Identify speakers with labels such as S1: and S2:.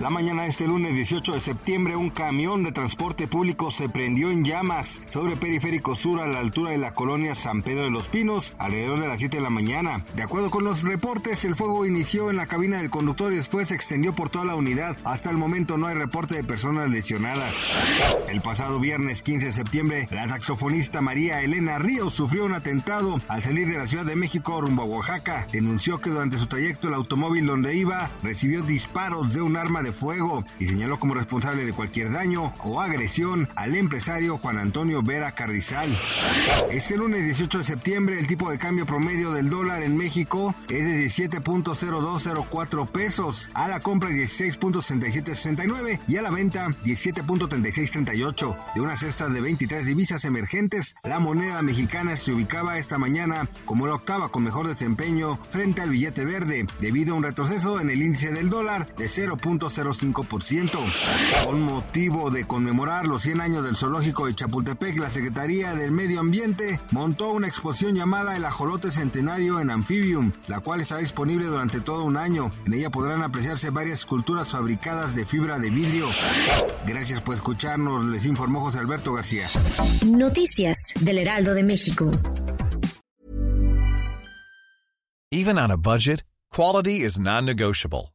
S1: La mañana de este lunes 18 de septiembre, un camión de transporte público se prendió en llamas sobre Periférico Sur a la altura de la colonia San Pedro de los Pinos, alrededor de las 7 de la mañana. De acuerdo con los reportes, el fuego inició en la cabina del conductor y después se extendió por toda la unidad. Hasta el momento no hay reporte de personas lesionadas. El pasado viernes 15 de septiembre, la saxofonista María Elena Ríos sufrió un atentado al salir de la Ciudad de México rumbo a Oaxaca. Denunció que durante su trayecto el automóvil donde iba recibió disparos de un arma de fuego y señaló como responsable de cualquier daño o agresión al empresario Juan Antonio Vera Carrizal. Este lunes 18 de septiembre el tipo de cambio promedio del dólar en México es de 17.0204 pesos, a la compra 16.6769 y a la venta 17.3638. De una cesta de 23 divisas emergentes, la moneda mexicana se ubicaba esta mañana como la octava con mejor desempeño frente al billete verde, debido a un retroceso en el índice del dólar de 0.05%. Con motivo de conmemorar los 100 años del zoológico de Chapultepec, la Secretaría del Medio Ambiente montó una exposición llamada El Ajolote Centenario en Amphibium, la cual está disponible durante todo un año. En ella podrán apreciarse varias esculturas fabricadas de fibra de vidrio. Gracias por escucharnos, les informó José Alberto García.
S2: Noticias del Heraldo de México.
S3: Even on a budget, quality is non-negotiable.